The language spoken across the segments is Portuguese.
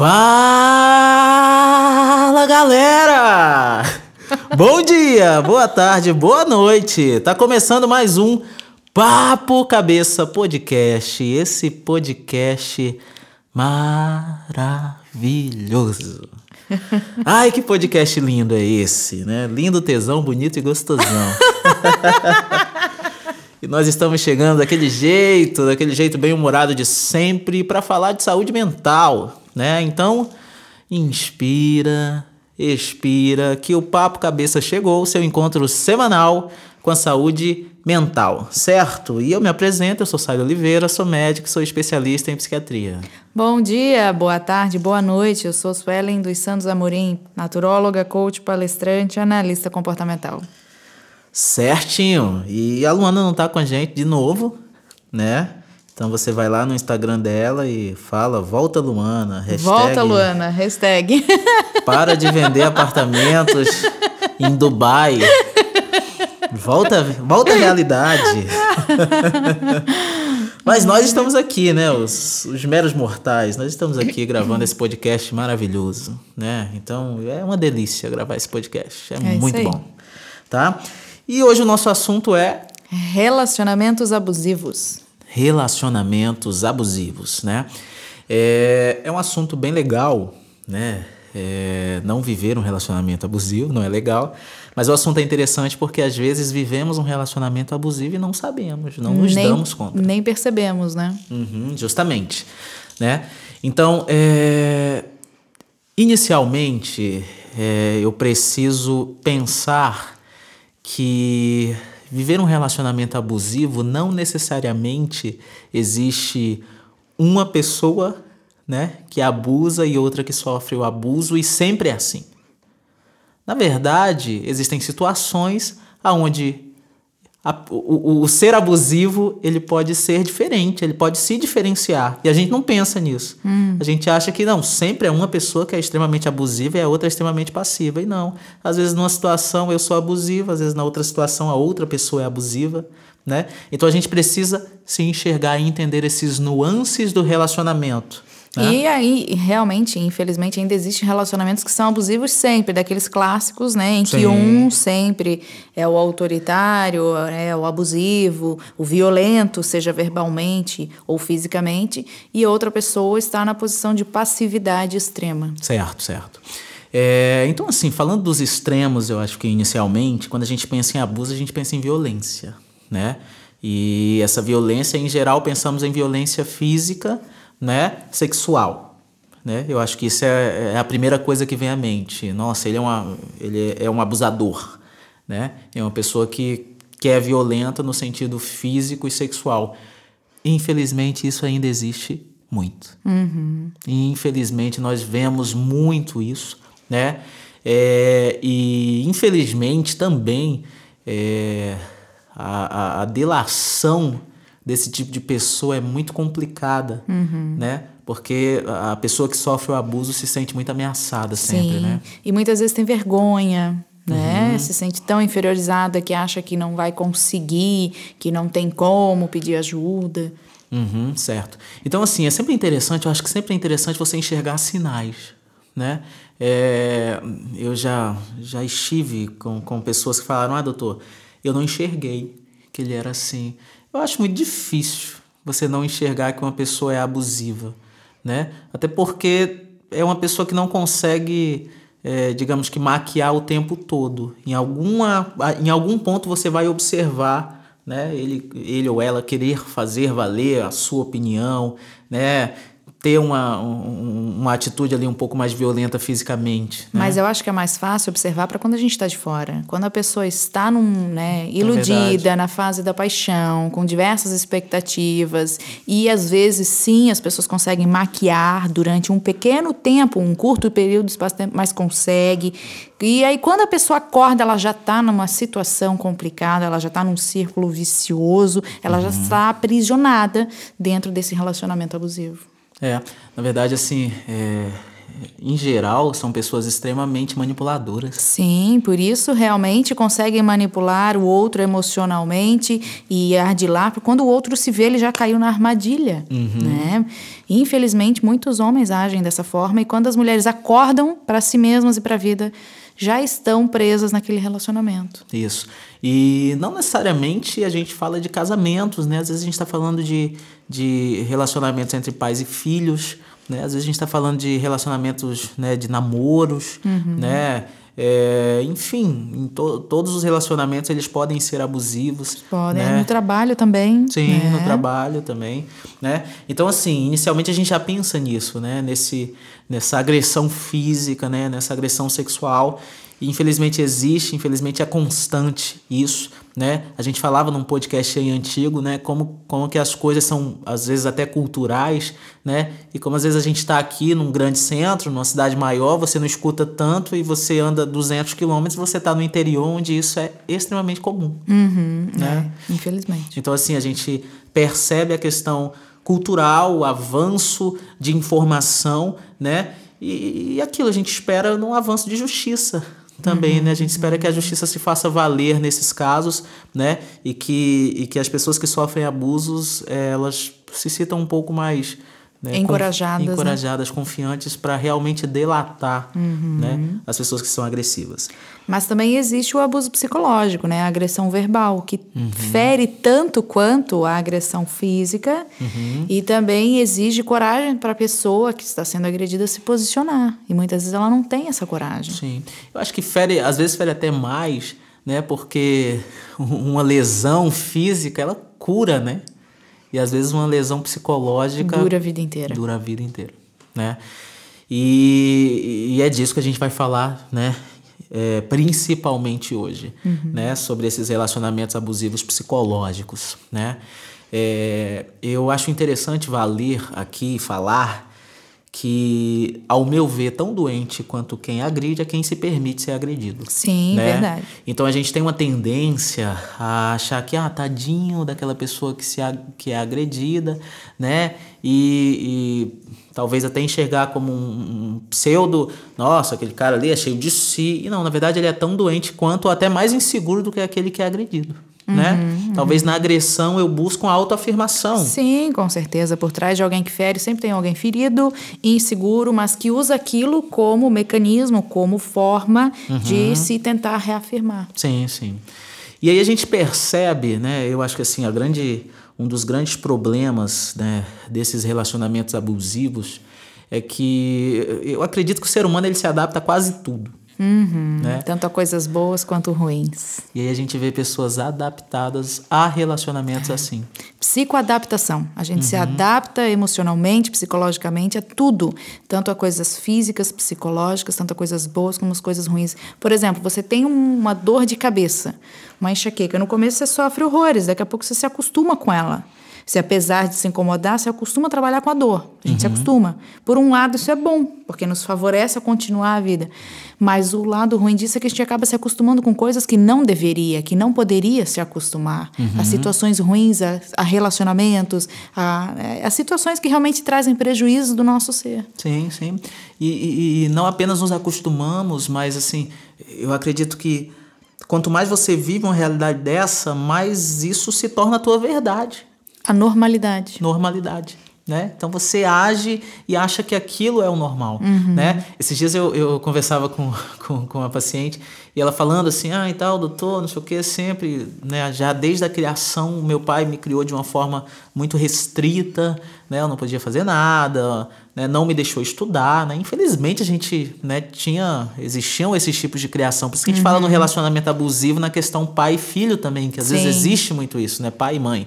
Fala galera! Bom dia, boa tarde, boa noite. Tá começando mais um Papo Cabeça Podcast. Esse podcast maravilhoso. Ai, que podcast lindo é esse, né? Lindo, tesão, bonito e gostosão. e nós estamos chegando daquele jeito, daquele jeito bem humorado de sempre para falar de saúde mental né? Então, inspira, expira, que o Papo Cabeça chegou, seu encontro semanal com a saúde mental, certo? E eu me apresento, eu sou Sário Oliveira, sou médico, sou especialista em psiquiatria. Bom dia, boa tarde, boa noite. Eu sou Suelen dos Santos Amorim, naturóloga, coach, palestrante, analista comportamental. Certinho. E a Luana não está com a gente de novo, né? Então você vai lá no Instagram dela e fala Volta Luana, hashtag, Volta Luana, hashtag. Para de vender apartamentos em Dubai. Volta, volta à realidade. Mas nós estamos aqui, né? Os, os meros mortais. Nós estamos aqui gravando esse podcast maravilhoso, né? Então é uma delícia gravar esse podcast. É, é muito bom, tá? E hoje o nosso assunto é relacionamentos abusivos relacionamentos abusivos, né? É, é um assunto bem legal, né? É, não viver um relacionamento abusivo não é legal, mas o assunto é interessante porque às vezes vivemos um relacionamento abusivo e não sabemos, não nos nem, damos conta. Nem percebemos, né? Uhum, justamente, né? Então, é, inicialmente, é, eu preciso pensar que viver um relacionamento abusivo não necessariamente existe uma pessoa né, que abusa e outra que sofre o abuso e sempre é assim. Na verdade, existem situações onde a, o, o, ser abusivo ele pode ser diferente, ele pode se diferenciar. E a gente não pensa nisso. Hum. A gente acha que não, sempre é uma pessoa que é extremamente abusiva e a outra é extremamente passiva. E não. Às vezes, numa situação eu sou abusiva, às vezes, na outra situação a outra pessoa é abusiva. Né? Então a gente precisa se enxergar e entender esses nuances do relacionamento. Né? E aí, realmente, infelizmente, ainda existem relacionamentos que são abusivos sempre, daqueles clássicos, né? Em Sim. que um sempre é o autoritário, é o abusivo, o violento, seja verbalmente ou fisicamente, e outra pessoa está na posição de passividade extrema. Certo, certo. É, então, assim, falando dos extremos, eu acho que inicialmente, quando a gente pensa em abuso, a gente pensa em violência, né? E essa violência, em geral, pensamos em violência física né, sexual. Né? Eu acho que isso é, é a primeira coisa que vem à mente. Nossa, ele é, uma, ele é um abusador. Né? É uma pessoa que, que é violenta no sentido físico e sexual. Infelizmente, isso ainda existe muito. Uhum. Infelizmente, nós vemos muito isso. Né? É, e, infelizmente, também é, a, a, a delação desse tipo de pessoa é muito complicada, uhum. né? Porque a pessoa que sofre o abuso se sente muito ameaçada sempre, Sim. né? E muitas vezes tem vergonha, né? Uhum. Se sente tão inferiorizada que acha que não vai conseguir, que não tem como pedir ajuda. Uhum, certo. Então, assim, é sempre interessante, eu acho que sempre é interessante você enxergar sinais, né? É, eu já, já estive com, com pessoas que falaram, ah, doutor, eu não enxerguei que ele era assim. Eu acho muito difícil você não enxergar que uma pessoa é abusiva, né? Até porque é uma pessoa que não consegue, é, digamos que, maquiar o tempo todo. Em, alguma, em algum ponto você vai observar né? ele, ele ou ela querer fazer valer a sua opinião, né? Ter uma, um, uma atitude ali um pouco mais violenta fisicamente. Né? Mas eu acho que é mais fácil observar para quando a gente está de fora. Quando a pessoa está num, né, é iludida, é na fase da paixão, com diversas expectativas, e às vezes sim as pessoas conseguem maquiar durante um pequeno tempo, um curto período de espaço-tempo, mas consegue. E aí quando a pessoa acorda, ela já está numa situação complicada, ela já está num círculo vicioso, ela uhum. já está aprisionada dentro desse relacionamento abusivo. É, na verdade, assim, é, em geral, são pessoas extremamente manipuladoras. Sim, por isso realmente conseguem manipular o outro emocionalmente e ardilar, porque quando o outro se vê, ele já caiu na armadilha. Uhum. Né? Infelizmente, muitos homens agem dessa forma e quando as mulheres acordam para si mesmas e para a vida, já estão presas naquele relacionamento. Isso. E não necessariamente a gente fala de casamentos, né? Às vezes a gente está falando de, de relacionamentos entre pais e filhos, né? Às vezes a gente está falando de relacionamentos né, de namoros, uhum. né? É, enfim, em to todos os relacionamentos eles podem ser abusivos. Podem, né? no trabalho também. Sim, né? no trabalho também, né? Então, assim, inicialmente a gente já pensa nisso, né? Nesse, nessa agressão física, né? Nessa agressão sexual infelizmente existe, infelizmente é constante isso, né? A gente falava num podcast aí antigo, né? Como, como que as coisas são, às vezes, até culturais, né? E como às vezes a gente está aqui num grande centro, numa cidade maior, você não escuta tanto e você anda 200 quilômetros, você está no interior onde isso é extremamente comum, uhum, né? É, infelizmente. Então, assim, a gente percebe a questão cultural, o avanço de informação, né? E, e aquilo a gente espera num avanço de justiça, também, uhum. né? A gente espera que a justiça se faça valer nesses casos, né? E que, e que as pessoas que sofrem abusos, elas se sintam um pouco mais né, encorajadas, conf, encorajadas né? confiantes para realmente delatar uhum. né, as pessoas que são agressivas. Mas também existe o abuso psicológico, né, a agressão verbal, que uhum. fere tanto quanto a agressão física uhum. e também exige coragem para a pessoa que está sendo agredida se posicionar. E muitas vezes ela não tem essa coragem. Sim. Eu acho que fere, às vezes fere até mais, né, porque uma lesão física, ela cura, né? E às vezes uma lesão psicológica. Dura a vida inteira. Dura a vida inteira. Né? E, e é disso que a gente vai falar, né? É, principalmente hoje, uhum. né? Sobre esses relacionamentos abusivos psicológicos, né? É, eu acho interessante valer aqui falar que, ao meu ver, tão doente quanto quem agride é quem se permite ser agredido. Sim, né? verdade. Então a gente tem uma tendência a achar que, ah, tadinho daquela pessoa que, se, que é agredida, né? E, e talvez até enxergar como um, um, pseudo, nossa, aquele cara ali é cheio de si. E não, na verdade ele é tão doente quanto ou até mais inseguro do que aquele que é agredido né? Uhum, Talvez na agressão eu busco uma autoafirmação. Sim, com certeza. Por trás de alguém que fere sempre tem alguém ferido, inseguro, mas que usa aquilo como mecanismo, como forma uhum. de se tentar reafirmar. Sim, sim. E aí a gente percebe, né? Eu acho que assim, a grande, um dos grandes problemas né, desses relacionamentos abusivos é que eu acredito que o ser humano ele se adapta a quase tudo. Uhum, né? Tanto a coisas boas quanto ruins. E aí a gente vê pessoas adaptadas a relacionamentos é. assim. Psicoadaptação. A gente uhum. se adapta emocionalmente, psicologicamente a tudo. Tanto a coisas físicas, psicológicas, tanto a coisas boas como as coisas ruins. Por exemplo, você tem uma dor de cabeça, uma enxaqueca. No começo você sofre horrores, daqui a pouco você se acostuma com ela. Se apesar de se incomodar, se acostuma a trabalhar com a dor. A gente uhum. se acostuma. Por um lado, isso é bom, porque nos favorece a continuar a vida. Mas o lado ruim disso é que a gente acaba se acostumando com coisas que não deveria, que não poderia se acostumar. Uhum. A situações ruins, a, a relacionamentos, a, é, a, situações que realmente trazem prejuízo do nosso ser. Sim, sim. E, e, e não apenas nos acostumamos, mas assim, eu acredito que quanto mais você vive uma realidade dessa, mais isso se torna a tua verdade. A normalidade. Normalidade. Né? Então você age e acha que aquilo é o normal, uhum. né? Esses dias eu, eu conversava com, com, com uma paciente e ela falando assim, ah, e tal, doutor, não sei o que, sempre, né? Já desde a criação, meu pai me criou de uma forma muito restrita, né? Eu não podia fazer nada, né? Não me deixou estudar, né? Infelizmente a gente, né? Tinha, existiam esses tipos de criação, por isso que a gente uhum. fala no relacionamento abusivo na questão pai e filho também, que às Sim. vezes existe muito isso, né? Pai e mãe.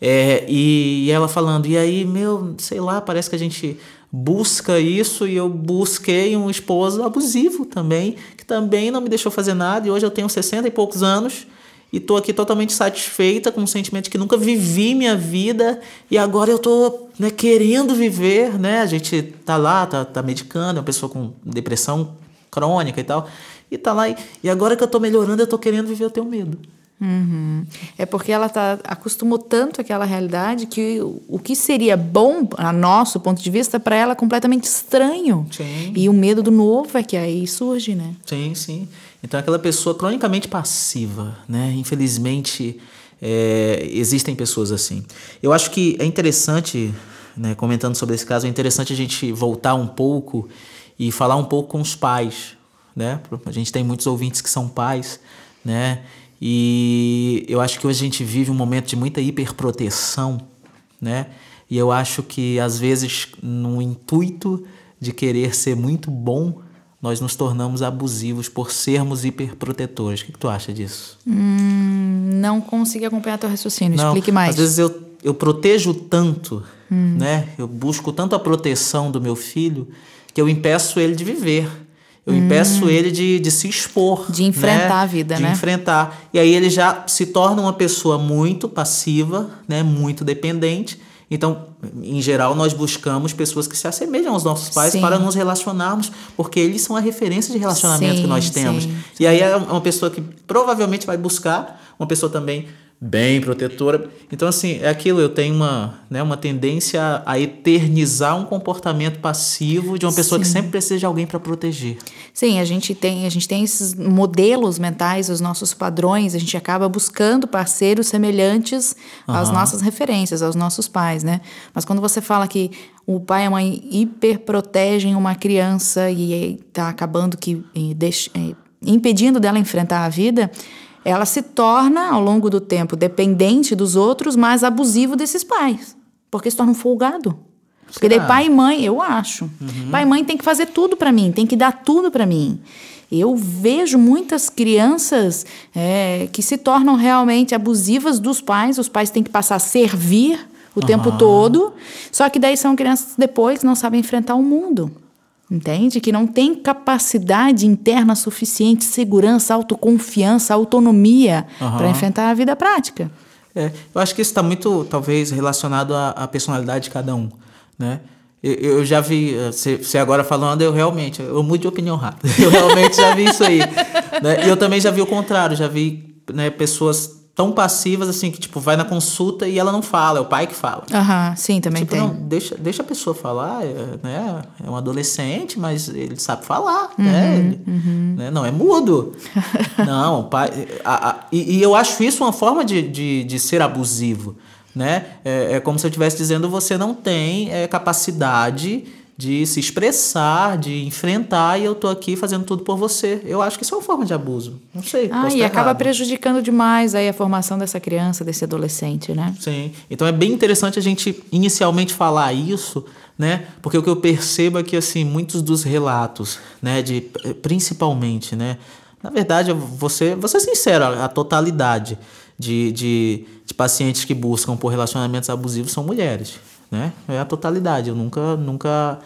É, e, e ela falando, e aí, meu, sei lá, parece que a gente busca isso e eu busquei um esposo abusivo também, que também não me deixou fazer nada e hoje eu tenho 60 e poucos anos e tô aqui totalmente satisfeita com um sentimento que nunca vivi minha vida e agora eu tô né, querendo viver, né? A gente tá lá, tá, tá medicando, é uma pessoa com depressão crônica e tal, e tá lá e, e agora que eu tô melhorando, eu tô querendo viver, eu tenho medo. Uhum. É porque ela tá, acostumou tanto àquela realidade que o, o que seria bom, a nosso ponto de vista, para ela é completamente estranho. Sim. E o medo do novo é que aí surge, né? Sim, sim. Então aquela pessoa cronicamente passiva, né? Infelizmente é, existem pessoas assim. Eu acho que é interessante, né, comentando sobre esse caso, é interessante a gente voltar um pouco e falar um pouco com os pais, né? A gente tem muitos ouvintes que são pais, né? E eu acho que hoje a gente vive um momento de muita hiperproteção, né? E eu acho que às vezes, no intuito de querer ser muito bom, nós nos tornamos abusivos por sermos hiperprotetores. O que, que tu acha disso? Hum, não consegui acompanhar teu raciocínio. Não, Explique mais. Às vezes eu, eu protejo tanto, hum. né? Eu busco tanto a proteção do meu filho que eu impeço ele de viver. Eu impeço hum. ele de, de se expor. De enfrentar né? a vida, de né? De enfrentar. E aí ele já se torna uma pessoa muito passiva, né? muito dependente. Então, em geral, nós buscamos pessoas que se assemelham aos nossos pais sim. para nos relacionarmos, porque eles são a referência de relacionamento sim, que nós temos. Sim, e aí é uma pessoa que provavelmente vai buscar uma pessoa também bem protetora. Então, assim, é aquilo, eu tenho uma, né, uma tendência a eternizar um comportamento passivo de uma pessoa Sim. que sempre precisa de alguém para proteger. Sim, a gente tem, a gente tem esses modelos mentais, os nossos padrões, a gente acaba buscando parceiros semelhantes uhum. às nossas referências, aos nossos pais, né? Mas quando você fala que o pai e a mãe hiperprotegem uma criança e está acabando que deixa, impedindo dela enfrentar a vida, ela se torna, ao longo do tempo, dependente dos outros, mas abusivo desses pais. Porque se torna um folgado. Porque daí pai e mãe, eu acho. Uhum. Pai e mãe tem que fazer tudo para mim, tem que dar tudo para mim. Eu vejo muitas crianças é, que se tornam realmente abusivas dos pais, os pais têm que passar a servir o uhum. tempo todo, só que daí são crianças depois que não sabem enfrentar o mundo entende? Que não tem capacidade interna suficiente, segurança, autoconfiança, autonomia uhum. para enfrentar a vida prática. É, eu acho que isso está muito, talvez, relacionado à, à, personalidade de cada um, né? Eu, eu já vi, você agora falando, eu realmente, eu mudo de opinião rápido. Eu realmente já vi isso aí. né? E eu também já vi o contrário, já vi né, pessoas tão passivas assim que tipo vai na consulta e ela não fala, é o pai que fala. Aham, sim, também tipo, tem. Não, deixa, deixa a pessoa falar, é, né? É um adolescente, mas ele sabe falar, uhum, né? Ele, uhum. né? Não é mudo. não, pai. A, a, e, e, eu acho isso uma forma de, de, de ser abusivo, né? É, é como se eu estivesse dizendo você não tem é, capacidade de se expressar, de enfrentar e eu tô aqui fazendo tudo por você. Eu acho que isso é uma forma de abuso. Não sei. Ah, e acaba prejudicando demais aí a formação dessa criança, desse adolescente, né? Sim. Então é bem interessante a gente inicialmente falar isso, né? Porque o que eu percebo é que assim, muitos dos relatos, né, de principalmente, né, na verdade, você, você é sincero, a, a totalidade de, de, de pacientes que buscam por relacionamentos abusivos são mulheres né? É a totalidade. Eu nunca, nunca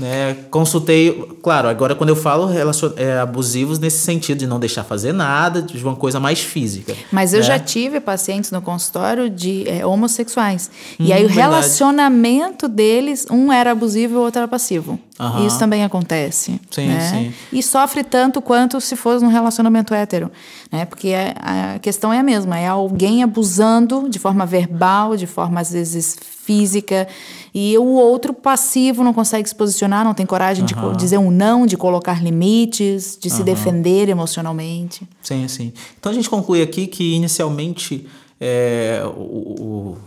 né, consultei. Claro, agora quando eu falo relacion, é, abusivos nesse sentido de não deixar fazer nada, de uma coisa mais física. Mas eu né? já tive pacientes no consultório de é, homossexuais. Hum, e aí o verdade. relacionamento deles, um era abusivo e o outro era passivo. Uhum. Isso também acontece. Sim, né? sim. E sofre tanto quanto se fosse num relacionamento hétero. Né? Porque a, a questão é a mesma: é alguém abusando de forma verbal, de forma às vezes física, e o outro passivo não consegue se posicionar, não tem coragem uhum. de dizer um não, de colocar limites, de uhum. se defender emocionalmente. Sim, sim. Então a gente conclui aqui que inicialmente é, o, o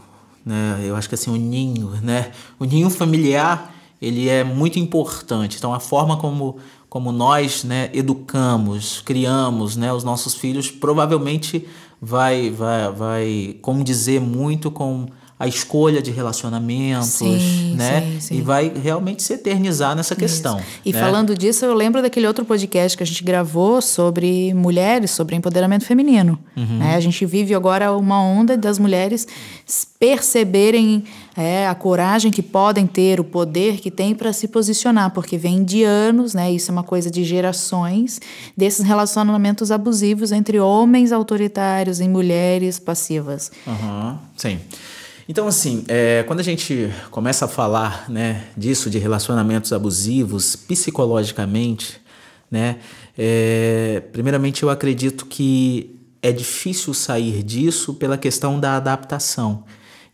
né, eu acho que assim o ninho, né, o ninho familiar ele é muito importante. Então, a forma como, como nós né, educamos, criamos né, os nossos filhos provavelmente vai, vai, vai condizer muito com a escolha de relacionamentos, Sim, né? sim, sim. E vai realmente se eternizar nessa questão. E né? falando disso, eu lembro daquele outro podcast que a gente gravou sobre mulheres, sobre empoderamento feminino. Uhum. né? A gente vive agora uma onda das mulheres perceberem é, a coragem que podem ter, o poder que têm para se posicionar, porque vem de anos, né? Isso é uma coisa de gerações desses relacionamentos abusivos entre homens autoritários e mulheres passivas. Uhum, sim. Então, assim, é, quando a gente começa a falar né, disso, de relacionamentos abusivos, psicologicamente, né, é, primeiramente eu acredito que é difícil sair disso pela questão da adaptação.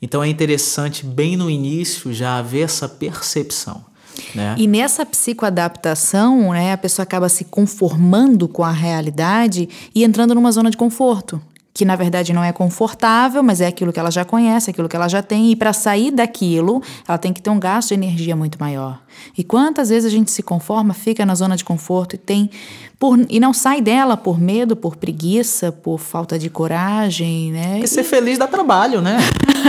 Então, é interessante, bem no início, já haver essa percepção. Né? E nessa psicoadaptação, né, a pessoa acaba se conformando com a realidade e entrando numa zona de conforto que na verdade não é confortável, mas é aquilo que ela já conhece, aquilo que ela já tem, e para sair daquilo, ela tem que ter um gasto de energia muito maior. E quantas vezes a gente se conforma, fica na zona de conforto e tem por, e não sai dela por medo, por preguiça, por falta de coragem, né? Porque ser feliz dá trabalho, né?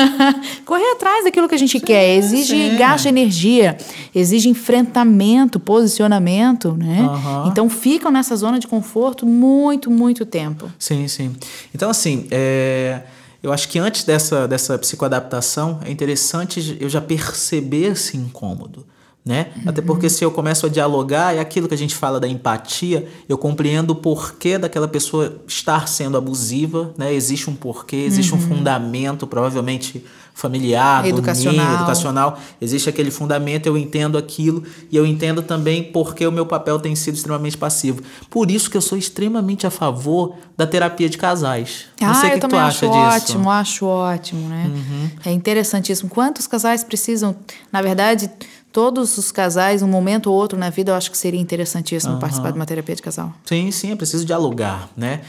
Correr atrás daquilo que a gente sim, quer exige sim. gasto de energia, exige enfrentamento, posicionamento, né? Uhum. Então ficam nessa zona de conforto muito, muito tempo. Sim, sim. Então assim, é... eu acho que antes dessa, dessa psicoadaptação é interessante eu já perceber esse incômodo né? Uhum. Até porque se eu começo a dialogar, é aquilo que a gente fala da empatia, eu compreendo o porquê daquela pessoa estar sendo abusiva, né? Existe um porquê, existe uhum. um fundamento, provavelmente familiar, educacional. do meio, educacional. Existe aquele fundamento, eu entendo aquilo e eu entendo também porque o meu papel tem sido extremamente passivo. Por isso que eu sou extremamente a favor da terapia de casais. Ah, Não sei eu o que tu acho acha ótimo, disso. acho ótimo, né? Uhum. É interessantíssimo. Quantos casais precisam, na verdade, todos os casais, um momento ou outro na vida, eu acho que seria interessantíssimo uhum. participar de uma terapia de casal. Sim, sim, é preciso dialogar, né?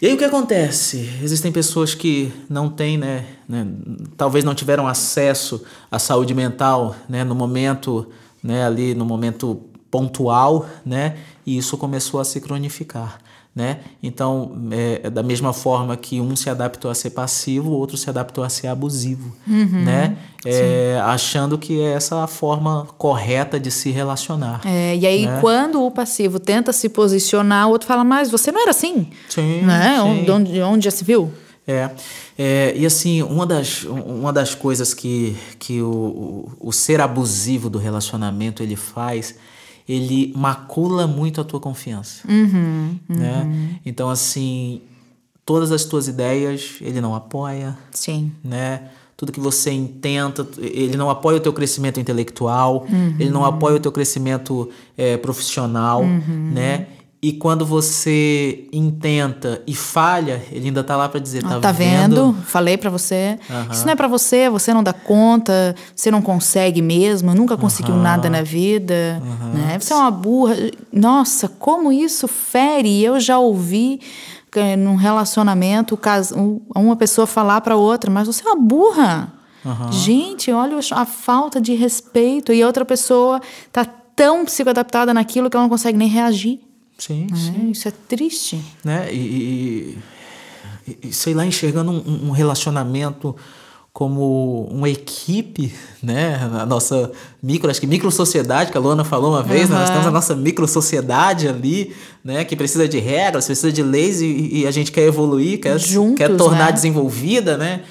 E aí o que acontece? Existem pessoas que não têm, né, né, talvez não tiveram acesso à saúde mental, né, no momento, né, ali no momento pontual, né, e isso começou a se cronificar. Né? Então, é, da mesma forma que um se adaptou a ser passivo, o outro se adaptou a ser abusivo, uhum, né? É, achando que é essa a forma correta de se relacionar. É, e aí, né? quando o passivo tenta se posicionar, o outro fala, mas você não era assim. Sim, né? sim. Onde, onde já se viu? É, é, e assim, uma das, uma das coisas que, que o, o, o ser abusivo do relacionamento ele faz ele macula muito a tua confiança. Uhum, né? uhum. Então, assim, todas as tuas ideias ele não apoia. Sim. Né? Tudo que você intenta, ele não apoia o teu crescimento intelectual, uhum. ele não apoia o teu crescimento é, profissional, né? E quando você intenta e falha, ele ainda tá lá para dizer, tá, ah, tá vendo? Falei para você. Uhum. Isso não é para você, você não dá conta, você não consegue mesmo, nunca conseguiu Uhum. nada na vida, Uhum. né? Você é uma burra. Nossa, como isso fere. Eu já ouvi que num relacionamento um- uma pessoa falar para outra, mas você é uma burra. Gente, olha a falta de respeito e a outra pessoa tá tão psicoadaptada naquilo que ela não consegue nem reagir. Sim, né? sim. Isso é triste. né? E, e- e, sei lá, enxergando um, um relacionamento como uma equipe, né? A nossa micro, acho que micro sociedade, que a Luana falou uma vez, né? nós temos a nossa micro sociedade ali, né? Que precisa de regras, precisa de leis e, e a gente quer evoluir, quer, Juntos, quer tornar né? desenvolvida, né?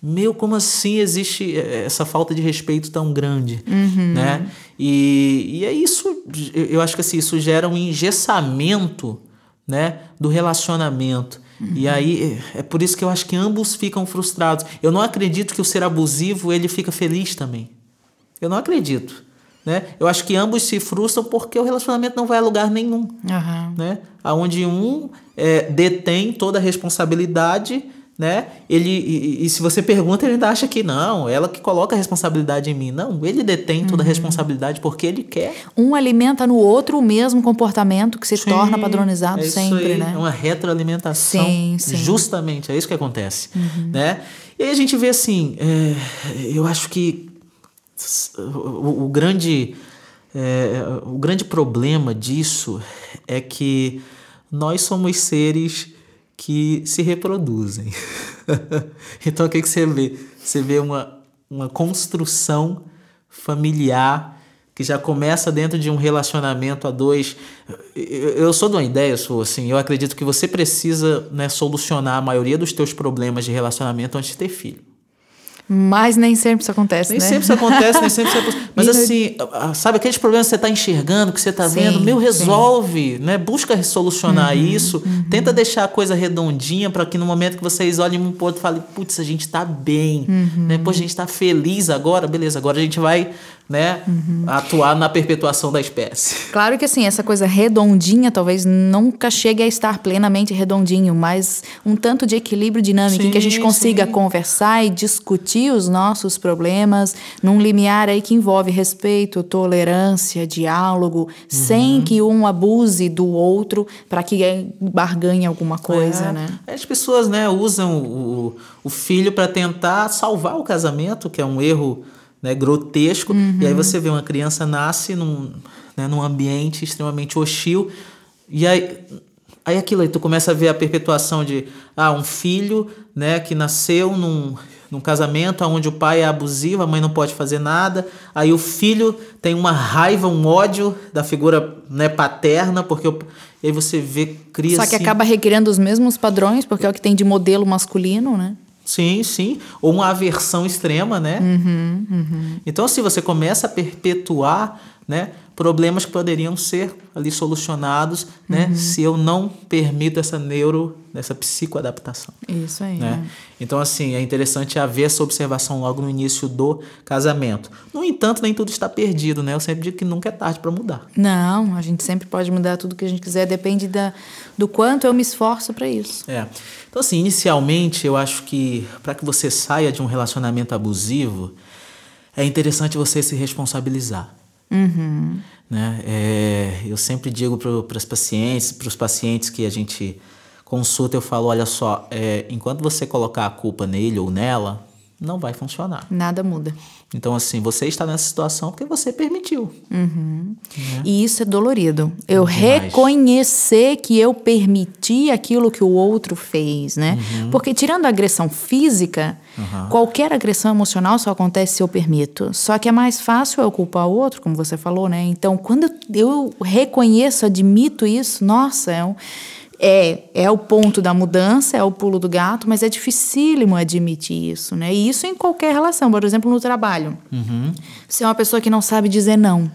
Meu, como assim existe eh, essa falta de respeito tão grande, né? E, e é isso, eu- acho que assim, isso gera um engessamento, né, do relacionamento. E aí é por isso que eu acho que ambos ficam frustrados. Eu não acredito que o ser abusivo ele fica feliz também. Eu não acredito, né? Eu acho que ambos se frustram porque o relacionamento não vai a lugar nenhum Aham. né? Aonde um é, detém toda a responsabilidade, né? Ele e, e se você pergunta ele ainda acha que não, ela que coloca a responsabilidade em mim, não? Ele detém toda a Uhum. responsabilidade porque ele quer. Um alimenta no outro o mesmo comportamento que se Sim, torna padronizado é sempre, aí, né? É uma retroalimentação. Sim, sim. Uhum. Justamente, é isso que acontece, né? E aí a gente vê assim, é, eu acho que o, o grande é, o grande problema disso é que nós somos seres que se reproduzem. então o que, você vê? Você vê uma uma construção familiar que já começa dentro de um relacionamento a dois. Eu sou de uma ideia, sou assim, eu acredito que você precisa né, solucionar a maioria dos teus problemas de relacionamento antes de ter filho. Mas nem sempre isso acontece, nem né? sempre isso acontece, nem sempre isso acontece. Mas assim, sabe aqueles problemas que você está enxergando, que você está vendo? Meu, resolve, sim. né? Busca solucionar uhum, isso. Uhum. Tenta deixar a coisa redondinha para que no momento que vocês olhem um pro outro e falem, putz, a gente está bem, uhum. né? Pô, a gente está feliz agora, beleza, agora a gente vai né, uhum. atuar na perpetuação da espécie. Claro que assim, essa coisa redondinha talvez nunca chegue a estar plenamente redondinho, mas um tanto de equilíbrio dinâmico sim, em que a gente consiga sim. conversar e discutir os nossos problemas num limiar aí que envolve respeito, tolerância, diálogo, uhum. sem que um abuse do outro para que barganhe alguma coisa, é, né? As pessoas, né, usam o, o filho para tentar salvar o casamento, que é um erro né, grotesco. Uhum. E aí você vê uma criança nasce num, né, num ambiente extremamente hostil. E aí, aí aquilo aí, tu começa a ver a perpetuação de ah, um filho né, que nasceu num, num casamento onde o pai é abusivo, a mãe não pode fazer nada. Aí o filho tem uma raiva, um ódio da figura né, paterna, porque o, e aí você vê, cria Só que assim, acaba recriando os mesmos padrões, porque é o que tem de modelo masculino, né? Sim, sim. Ou uma aversão extrema, né? Uhum, uhum. Então, assim, você começa a perpetuar né, problemas que poderiam ser ali solucionados né, uhum. se eu não permito essa neuro, essa psicoadaptação. Isso aí. Né? Então, assim, é interessante haver essa observação logo no início do casamento. No entanto, nem tudo está perdido, né? Eu sempre digo que nunca é tarde para mudar. Não, a gente sempre pode mudar tudo que a gente quiser, depende da, do quanto eu me esforço para isso. É. Então, assim, inicialmente, eu acho que para que você saia de um relacionamento abusivo, é interessante você se responsabilizar. Uhum. Né? É, eu sempre digo para as pacientes, para os pacientes que a gente consulta, eu falo, olha só, é, enquanto você colocar a culpa nele ou nela, não vai funcionar. Nada muda. Então, assim, você está nessa situação porque você permitiu. Uhum. Né? E isso é dolorido. Eu Demais. reconhecer que eu permiti aquilo que o outro fez, né? Uhum. Porque tirando a agressão física, uhum. qualquer agressão emocional só acontece se eu permito. Só que é mais fácil eu culpar o outro, como você falou, né? Então, quando eu reconheço, admito isso, nossa, é um é, é o ponto da mudança, é o pulo do gato, mas é dificílimo admitir isso, né? E isso em qualquer relação, por exemplo, no trabalho. Uhum. Você é uma pessoa que não sabe dizer não.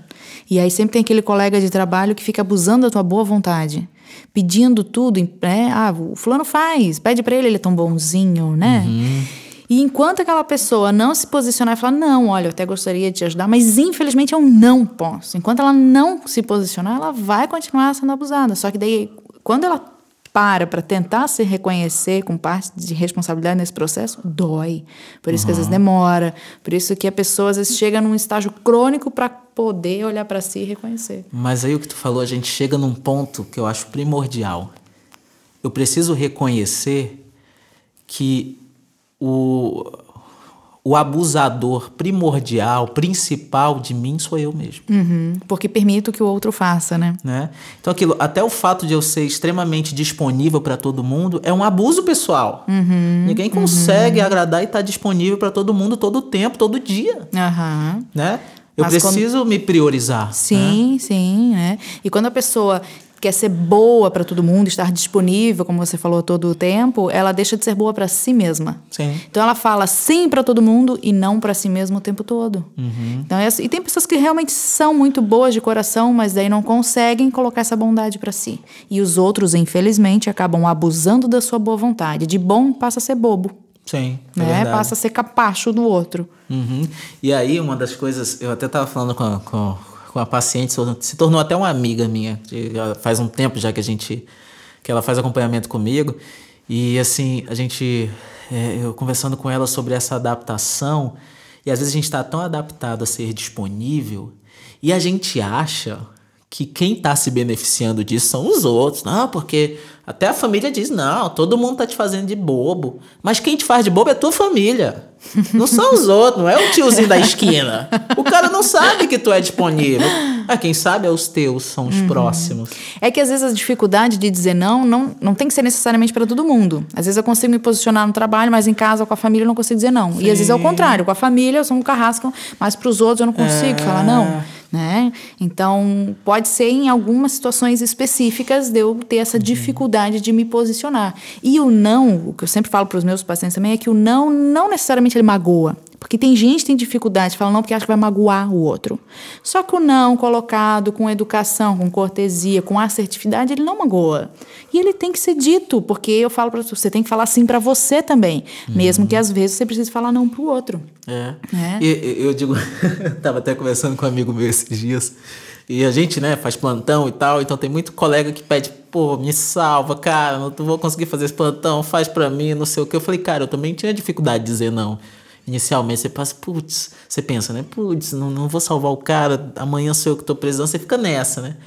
E aí sempre tem aquele colega de trabalho que fica abusando da tua boa vontade. Pedindo tudo, né? Ah, o fulano faz, pede para ele, ele é tão bonzinho, né? Uhum. E enquanto aquela pessoa não se posicionar e falar, não, olha, eu até gostaria de te ajudar, mas infelizmente eu não posso. Enquanto ela não se posicionar, ela vai continuar sendo abusada. Só que daí, quando ela para para tentar se reconhecer com parte de responsabilidade nesse processo, dói. Por isso uhum. que às vezes demora. Por isso que a pessoa às vezes chega num estágio crônico para poder olhar para si e reconhecer. Mas aí o que tu falou, a gente chega num ponto que eu acho primordial. Eu preciso reconhecer que o, o abusador primordial, principal de mim sou eu mesmo. Uhum, porque permito que o outro faça, né? né? Então, aquilo, até o fato de eu ser extremamente disponível para todo mundo é um abuso pessoal. Uhum, Ninguém consegue uhum. agradar e estar tá disponível para todo mundo todo o tempo, todo dia. Né? Eu Mas preciso quando... me priorizar. Sim, né? sim, né? E quando a pessoa quer ser boa para todo mundo, estar disponível, como você falou todo o tempo, ela deixa de ser boa para si mesma. Sim. Então ela fala sim para todo mundo e não para si mesma o tempo todo. Uhum. Então é, assim, e tem pessoas que realmente são muito boas de coração, mas daí não conseguem colocar essa bondade para si. E os outros, infelizmente, acabam abusando da sua boa vontade. De bom passa a ser bobo. Sim. É né? Passa a ser capacho do outro. Uhum. E aí, uma das coisas, eu até estava falando com, com com a paciente, se tornou até uma amiga minha. faz um tempo já que a gente que ela faz acompanhamento comigo e assim a gente é, eu conversando com ela sobre essa adaptação e às vezes a gente está tão adaptado a ser disponível e a gente acha que quem está se beneficiando disso são os outros. Não, porque Até a família diz: não, todo mundo tá te fazendo de bobo. Mas quem te faz de bobo é tua família. Não são os outros, não é o tiozinho da esquina. O cara não sabe que tu é disponível. Ah, quem sabe é os teus, são os uhum. próximos. É que às vezes a dificuldade de dizer não não, não tem que ser necessariamente para todo mundo. Às vezes eu consigo me posicionar no trabalho, mas em casa com a família eu não consigo dizer não. Sim. E às vezes é o contrário, com a família eu sou um carrasco, mas para os outros eu não consigo é... falar não. Né? Então, pode ser em algumas situações específicas de eu ter essa uhum. Dificuldade de me posicionar. E o não, o que eu sempre falo para os meus pacientes também, é que o não não necessariamente ele magoa. Porque tem gente que tem dificuldade, fala não porque acha que vai magoar o outro. Só que o não colocado com educação, com cortesia, com assertividade, ele não magoa. E ele tem que ser dito, porque eu falo para você, você tem que falar sim para você também, uhum. mesmo que às vezes você precise falar não para o outro. É. é. E, eu digo, estava até conversando com um amigo meu esses dias, e a gente, né, faz plantão e tal, então tem muito colega que pede, pô, me salva, cara, não vou conseguir fazer esse plantão, faz para mim, não sei o que. Eu falei, cara, eu também tinha dificuldade de dizer não inicialmente você passa, putz, você pensa, né? Putz, não, não vou salvar o cara, amanhã sou eu que tô precisando, você fica nessa, né?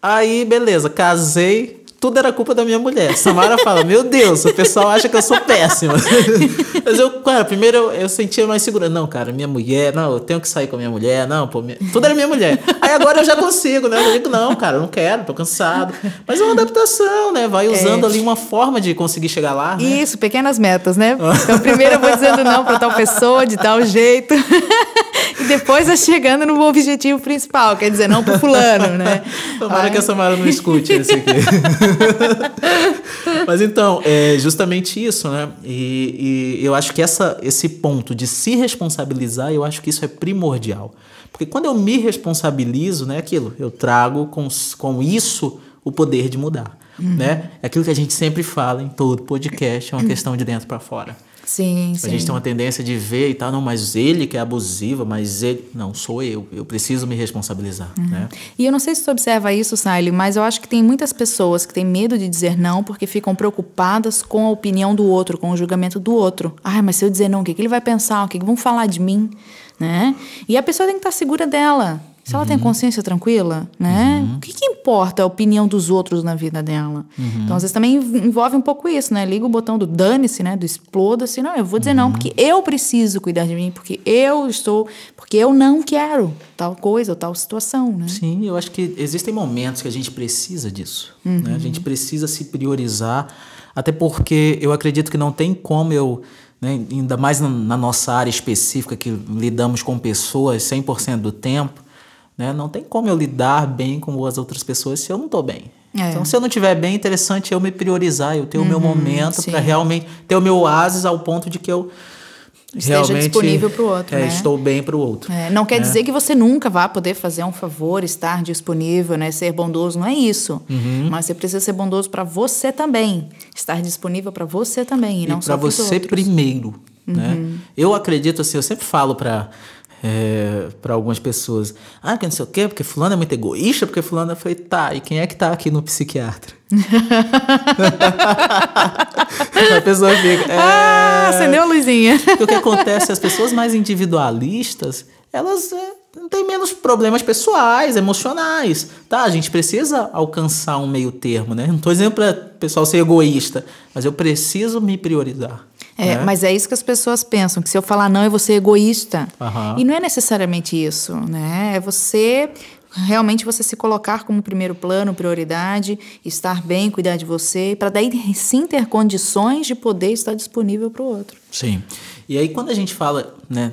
Aí, beleza, casei, tudo era culpa da minha mulher. Samara fala: Meu Deus, o pessoal acha que eu sou péssima. Mas eu, cara, primeiro eu, eu sentia mais segura. Não, cara, minha mulher, não, eu tenho que sair com a minha mulher, não, pô, minha... tudo era minha mulher. Aí agora eu já consigo, né? Eu digo: Não, cara, eu não quero, tô cansado. Mas é uma adaptação, né? Vai usando é. ali uma forma de conseguir chegar lá. Né? Isso, pequenas metas, né? Então, primeiro eu vou dizendo não para tal pessoa, de tal jeito. e depois é chegando no objetivo principal, quer dizer, não pro fulano, né? Tomara Ai. que a Samara não escute esse aqui. Mas então, é justamente isso, né? E, e, eu acho que essa, esse ponto de se responsabilizar, eu acho que isso é primordial. Porque quando eu me responsabilizo, né, aquilo, eu trago com, com isso o poder de mudar. Uhum. Né? É aquilo que a gente sempre fala em todo podcast, é uma questão de dentro para fora. Sim, sim. A gente tem uma tendência de ver e tal, não, mas ele que é abusivo, mas ele. Não, sou eu. Eu preciso me responsabilizar. Uhum. Né? E eu não sei se você observa isso, Sally, mas eu acho que tem muitas pessoas que têm medo de dizer não porque ficam preocupadas com a opinião do outro, com o julgamento do outro. Ai, mas se eu dizer não, o que, que ele vai pensar? O que, que vão falar de mim? Né? E a pessoa tem que estar segura dela. Se ela uhum. tem consciência tranquila, né? Uhum. O que, que, importa a opinião dos outros na vida dela? Uhum. Então, às vezes também envolve um pouco isso, né? Liga o botão do dane-se, né? Do exploda-se. Não, eu vou dizer não, uhum. porque eu preciso cuidar de mim, porque eu estou. Porque eu não quero tal coisa ou tal situação, né? Sim, eu acho que existem momentos que a gente precisa disso. Né? A gente precisa se priorizar, até porque eu acredito que não tem como eu. Né, ainda mais na nossa área específica, que lidamos com pessoas 100% do tempo, né? Não tem como eu lidar bem com as outras pessoas se eu não estou bem. É. Então, se eu não estiver bem, é interessante eu me priorizar, eu ter uhum, o meu uhum, momento para realmente ter o meu oásis ao ponto de que eu esteja realmente, disponível para o outro. É, né? Estou bem para o outro. É, não quer né? dizer que você nunca vá poder fazer um favor, estar disponível, né? ser bondoso, não é isso. Uhum. Mas você precisa ser bondoso para você também, estar disponível para você também e, e não só para você primeiro. Né? Uhum. Né? Eu acredito assim, eu sempre falo para é, para algumas pessoas. Ah, que não sei o quê, porque fulano é muito egoísta, porque fulano. Eu falei, tá, e quem é que tá aqui no psiquiatra? a pessoa fica. É... Ah, acendeu a luzinha. o que acontece? As pessoas mais individualistas, elas é, têm menos problemas pessoais, emocionais. Tá, a gente precisa alcançar um meio termo, né? Não estou dizendo para o pessoal ser egoísta, mas eu preciso me priorizar. É, né? mas é isso que as pessoas pensam, que se eu falar não, eu vou ser egoísta. Uhum. E não é necessariamente isso, né? É você realmente você se colocar como primeiro plano, prioridade, estar bem, cuidar de você, para daí sim ter condições de poder estar disponível para o outro. Sim. E aí quando a gente fala, né,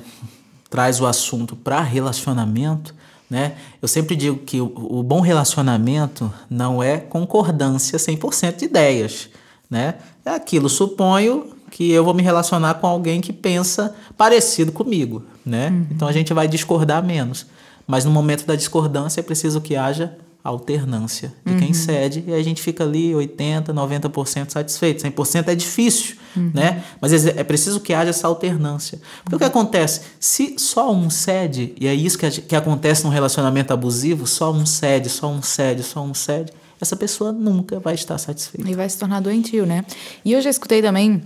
traz o assunto para relacionamento, né? Eu sempre digo que o, o bom relacionamento não é concordância 100% de ideias, né? É aquilo, suponho que eu vou me relacionar com alguém que pensa parecido comigo, né? Uhum. Então a gente vai discordar menos. Mas no momento da discordância é preciso que haja alternância de uhum. quem cede e a gente fica ali 80, 90% satisfeito. 100% é difícil, uhum. né? Mas é preciso que haja essa alternância. Porque o que acontece? Se só um cede, e é isso que, que acontece num relacionamento abusivo, só um cede, só um cede, só um cede, essa pessoa nunca vai estar satisfeita. E vai se tornar doentio, né? E eu já escutei também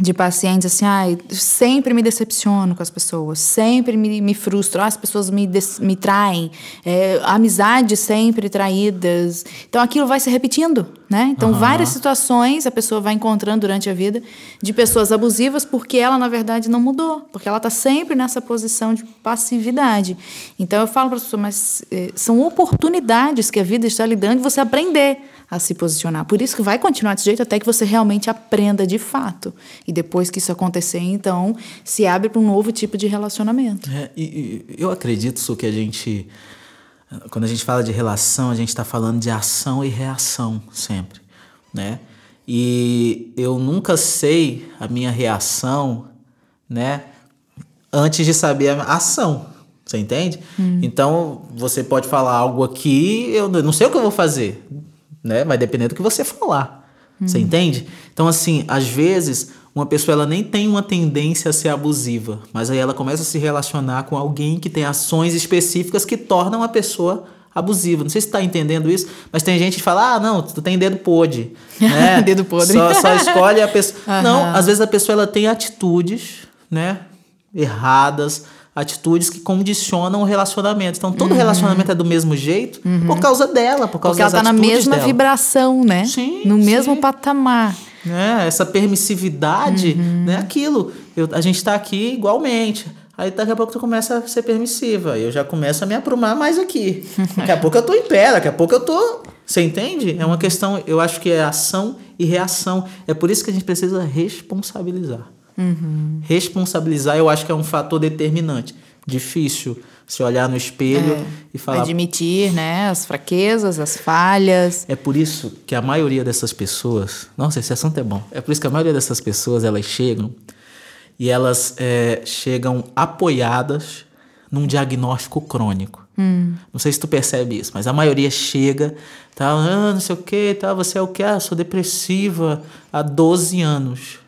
de pacientes assim, ai, sempre me decepciono com as pessoas, sempre me, me frustro, as pessoas me, des, me traem, é, amizades sempre traídas. Então aquilo vai se repetindo, né? Então uhum. várias situações a pessoa vai encontrando durante a vida de pessoas abusivas porque ela na verdade não mudou, porque ela está sempre nessa posição de passividade. Então eu falo para as pessoas, mas é, são oportunidades que a vida está lhe dando de você aprender a se posicionar. Por isso que vai continuar desse jeito até que você realmente aprenda de fato. E depois que isso acontecer, então, se abre para um novo tipo de relacionamento. É, e, e, eu acredito que a gente. Quando a gente fala de relação, a gente está falando de ação e reação sempre, né? E eu nunca sei a minha reação, né? Antes de saber a ação. Você entende? Hum. Então, você pode falar algo aqui, eu não sei o que eu vou fazer né? Vai depender do que você falar. Uhum. Você entende? Então, assim, às vezes, uma pessoa ela nem tem uma tendência a ser abusiva, mas aí ela começa a se relacionar com alguém que tem ações específicas que tornam a pessoa abusiva. Não sei se está entendendo isso, mas tem gente que fala: ah, não, tu tem dedo podre. Né? dedo podre. Só, só escolhe a pessoa. Uhum. Não, às vezes a pessoa ela tem atitudes né, erradas atitudes que condicionam o relacionamento. Então, todo uhum. relacionamento é do mesmo jeito uhum. por causa dela, por causa Porque ela está na mesma dela. vibração, né? Sim, no sim. mesmo patamar. É, essa permissividade, uhum. né? Aquilo. Eu, a gente está aqui igualmente. Aí daqui a pouco tu começa a ser permissiva. Eu já começo a me aprumar mais aqui. Daqui a pouco eu tô em pé, daqui a pouco eu tô. Você entende? É uma questão, eu acho que é ação e reação. É por isso que a gente precisa responsabilizar. Uhum. Responsabilizar, eu acho que é um fator determinante. Difícil se olhar no espelho é, e falar. Admitir, né? As fraquezas, as falhas. É por isso que a maioria dessas pessoas. Nossa, esse assunto é bom. É por isso que a maioria dessas pessoas elas chegam e elas é, chegam apoiadas num diagnóstico crônico. Hum. Não sei se tu percebe isso, mas a maioria chega, tá, ah, não sei o que, tá, você é o que? Ah, sou depressiva há 12 anos.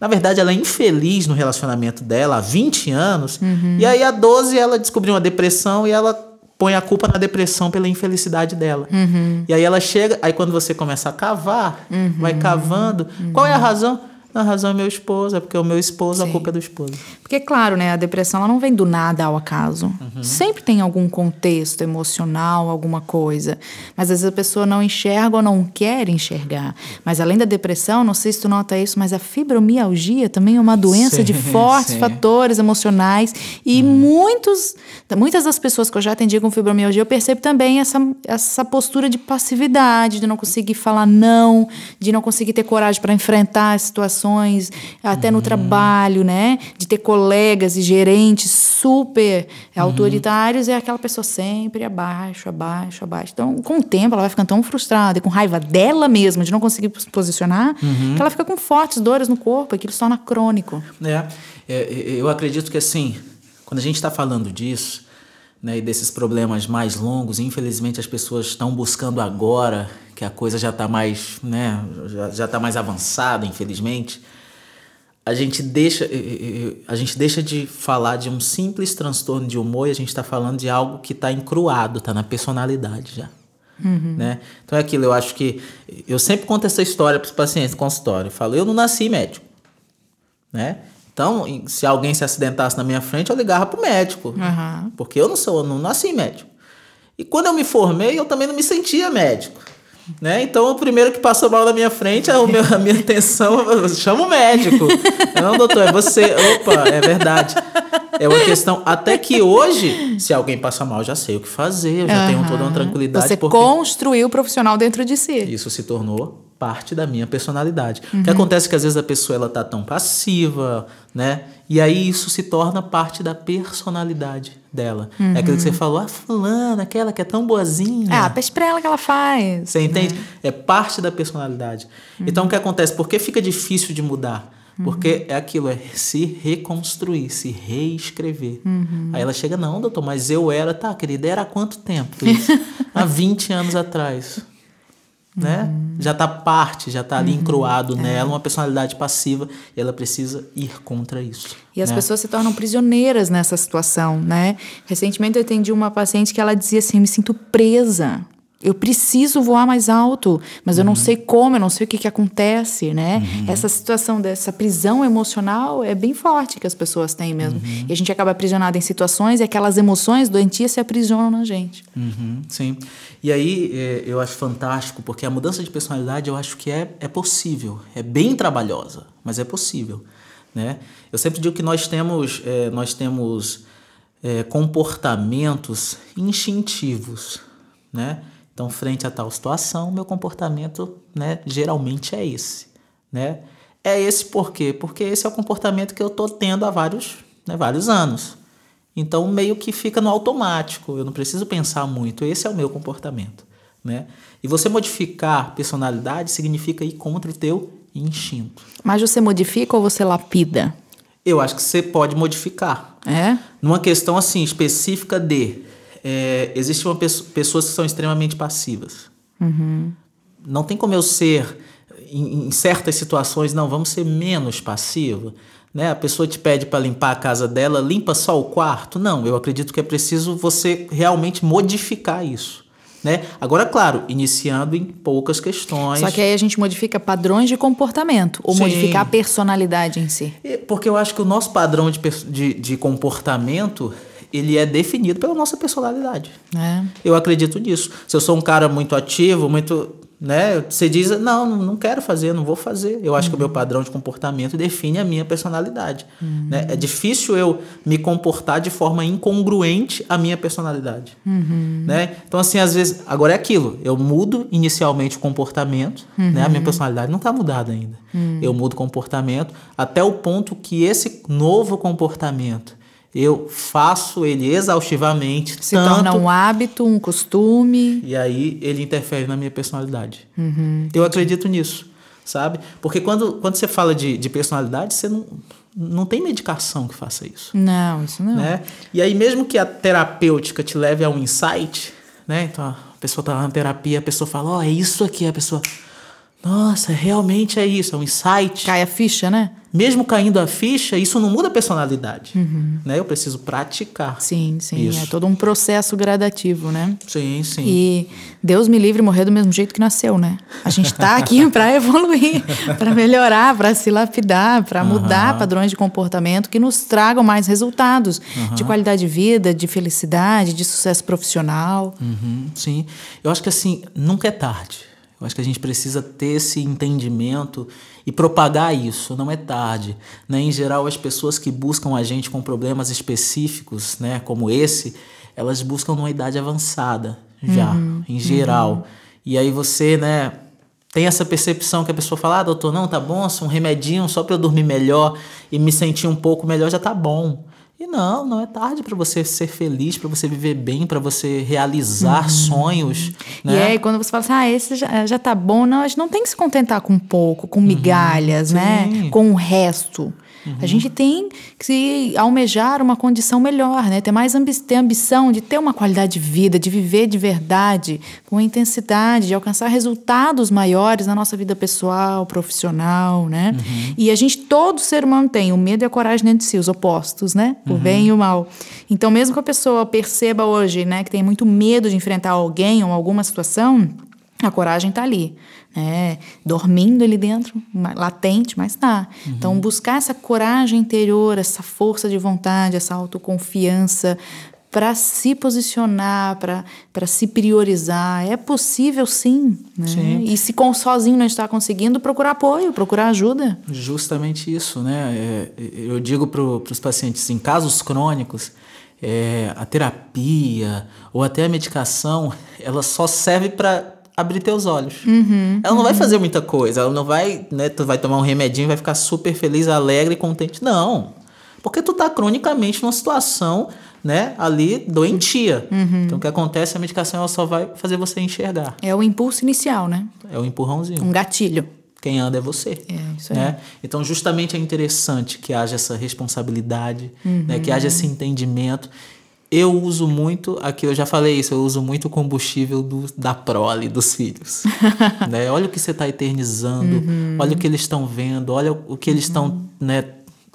Na verdade, ela é infeliz no relacionamento dela há 20 anos. Uhum. E aí, há 12, ela descobriu uma depressão e ela põe a culpa na depressão pela infelicidade dela. Uhum. E aí ela chega, aí quando você começa a cavar, uhum. vai cavando, qual é a razão? A razão é meu esposo, é porque o meu esposo, Sim. a culpa é do esposo. Porque, claro, né, a depressão ela não vem do nada ao acaso. Uhum. Sempre tem algum contexto emocional, alguma coisa. Mas às vezes a pessoa não enxerga ou não quer enxergar. Mas além da depressão, não sei se tu nota isso, mas a fibromialgia também é uma doença sim, de fortes sim. fatores emocionais. E uhum. muitos, muitas das pessoas que eu já atendi com fibromialgia, eu percebo também essa, essa postura de passividade, de não conseguir falar não, de não conseguir ter coragem para enfrentar as situações situações, até no uhum. trabalho, né? De ter colegas e gerentes super uhum. autoritários, e aquela pessoa sempre abaixo, abaixo, abaixo. Então, com o tempo, ela vai ficando tão frustrada e com raiva dela mesma, de não conseguir se posicionar, uhum. que ela fica com fortes dores no corpo, aquilo se torna crônico. É, é eu acredito que assim, quando a gente está falando disso, né, e desses problemas mais longos, infelizmente as pessoas estão buscando agora que a coisa já está mais, né, já, já tá mais avançada, infelizmente. A gente deixa a gente deixa de falar de um simples transtorno de humor e a gente está falando de algo que está encruado, está na personalidade já. Uhum. Né? Então é aquilo, eu acho que eu sempre conto essa história para os pacientes consultório. Eu falo, eu não nasci médico, né? Então, se alguém se acidentasse na minha frente, eu ligava pro médico. Uhum. Porque eu não sou, eu não nasci médico. E quando eu me formei, eu também não me sentia médico. Né? Então, o primeiro que passou mal na minha frente, a, meu, a minha atenção, chama o médico. Não, doutor, é você. Opa, é verdade. É uma questão. Até que hoje, se alguém passa mal, já sei o que fazer, eu já uhum. tenho toda uma tranquilidade. Você construiu o profissional dentro de si. Isso se tornou parte da minha personalidade. Uhum. O que acontece é que às vezes a pessoa ela tá tão passiva, né? E aí isso se torna parte da personalidade dela. Uhum. É aquilo que você uhum. falou, ah, fulana, aquela que é tão boazinha. Ah, pede pra ela que ela faz. Você entende? Uhum. É parte da personalidade. Uhum. Então o que acontece? Por que fica difícil de mudar? Porque é aquilo, é se reconstruir, se reescrever. Uhum. Aí ela chega, não, doutor, mas eu era, tá, querida, era há quanto tempo isso? há 20 anos atrás né? Uhum. Já está parte, já está ali uhum. encruado é. nela, uma personalidade passiva, e ela precisa ir contra isso. E as né? pessoas se tornam prisioneiras nessa situação, né? Recentemente eu atendi uma paciente que ela dizia assim: me sinto presa. Eu preciso voar mais alto, mas eu não sei como, eu não sei o que, que acontece, né? Essa situação dessa prisão emocional é bem forte que as pessoas têm mesmo. E a gente acaba aprisionado em situações e aquelas emoções doentias se aprisionam na gente. Uhum, sim. E aí é, eu acho fantástico, porque a mudança de personalidade eu acho que é, é possível. É bem trabalhosa, mas é possível. Né? Eu sempre digo que nós temos, é, nós temos é, comportamentos instintivos. Né? Então, frente a tal situação, meu comportamento né, geralmente é esse. Né? É esse por quê? Porque esse é o comportamento que eu estou tendo há vários, né, vários anos. Então, meio que fica no automático, eu não preciso pensar muito, esse é o meu comportamento. Né? E você modificar personalidade significa ir contra o teu instinto. Mas você modifica ou você lapida? Eu acho que você pode modificar. É? Numa questão assim específica de é, existem uma pessoa, pessoas que são extremamente passivas. Uhum. Não tem como eu ser em, em certas situações, não, vamos ser menos passivo. Né? A pessoa te pede para limpar a casa dela, limpa só o quarto? Não, eu acredito que é preciso você realmente modificar isso. Né? Agora, claro, iniciando em poucas questões. Só que aí a gente modifica padrões de comportamento ou Sim. modificar a personalidade em si. Porque eu acho que o nosso padrão de, de, de comportamento ele é definido pela nossa personalidade. É. Eu acredito nisso. Se eu sou um cara muito ativo, muito. Né, você diz, não, não quero fazer, não vou fazer. Eu acho uhum. que o meu padrão de comportamento define a minha personalidade. Uhum. Né? É difícil eu me comportar de forma incongruente à minha personalidade. Uhum. Né? Então, assim, às vezes. Agora é aquilo. Eu mudo inicialmente o comportamento, né? a minha personalidade não está mudada ainda. Eu mudo o comportamento até o ponto que esse novo comportamento eu faço ele exaustivamente. Se tanto, torna um hábito, um costume. E aí ele interfere na minha personalidade. Uhum, eu acredito nisso, sabe? Porque quando, quando você fala de, de personalidade, você não, não tem medicação que faça isso. Não, isso não. Né? E aí, mesmo que a terapêutica te leve a um insight, né? Então a pessoa está na terapia, a pessoa fala, ó, oh, é isso aqui, a pessoa. Nossa, realmente é isso, é um insight. Cai a ficha, né? Mesmo caindo a ficha, isso não muda a personalidade. Uhum. Né? Eu preciso praticar. Sim, sim. Isso. É todo um processo gradativo, né? Sim, sim. E Deus me livre morrer do mesmo jeito que nasceu, né? A gente está aqui para evoluir, para melhorar, para se lapidar, para uhum. mudar padrões de comportamento que nos tragam mais resultados Uhum. de qualidade de vida, de felicidade, de sucesso profissional. Uhum, sim. Eu acho que assim, nunca é tarde. Eu acho que a gente precisa ter esse entendimento e propagar isso, não é tarde. Né? Em geral, as pessoas que buscam a gente com problemas específicos, né, como esse, elas buscam numa idade avançada já, Uhum, em geral. E aí você, né, tem essa percepção que a pessoa fala: ah, doutor, não, tá bom, um remedinho só para eu dormir melhor e me sentir um pouco melhor já tá bom. E não, não é tarde para você ser feliz, para você viver bem, para você realizar Uhum. sonhos. E Né? aí, quando você fala assim, ah, esse já, já tá bom, não, a gente não tem que se contentar com pouco, com migalhas, né? Sim. Com o resto. A gente tem que almejar uma condição melhor, né? Ter mais ambi ter ambição de ter uma qualidade de vida, de viver de verdade, com intensidade, de alcançar resultados maiores na nossa vida pessoal, profissional, né? E a gente, todo ser humano tem o medo e a coragem dentro de si, os opostos, né? O bem e o mal. Então, mesmo que a pessoa perceba hoje, né, que tem muito medo de enfrentar alguém ou alguma situação, a coragem está ali, né? Dormindo ali dentro, latente, mas tá. Então, buscar essa coragem interior, essa força de vontade, essa autoconfiança para se posicionar, para se priorizar, é possível sim, né? Sim. E se com, sozinho não está conseguindo, procurar apoio, procurar ajuda. Justamente isso, né? É, eu digo para os pacientes, em casos crônicos, é, a terapia ou até a medicação, ela só serve para abrir teus olhos. ela não vai fazer muita coisa, ela não vai, né? Tu vai tomar um remedinho e vai ficar super feliz, alegre e contente. Não. Porque tu tá cronicamente numa situação, né, ali doentia. Então o que acontece, a medicação ela só vai fazer você enxergar. É o impulso inicial, né? É o empurrãozinho. Um gatilho. Quem anda é você. É, isso aí. né? Então, justamente é interessante que haja essa responsabilidade, né? que haja esse entendimento. Eu uso muito, aqui eu já falei isso, eu uso muito o combustível do, da prole dos filhos. né? Olha o que você está eternizando, olha o que eles estão vendo, olha o que eles estão né,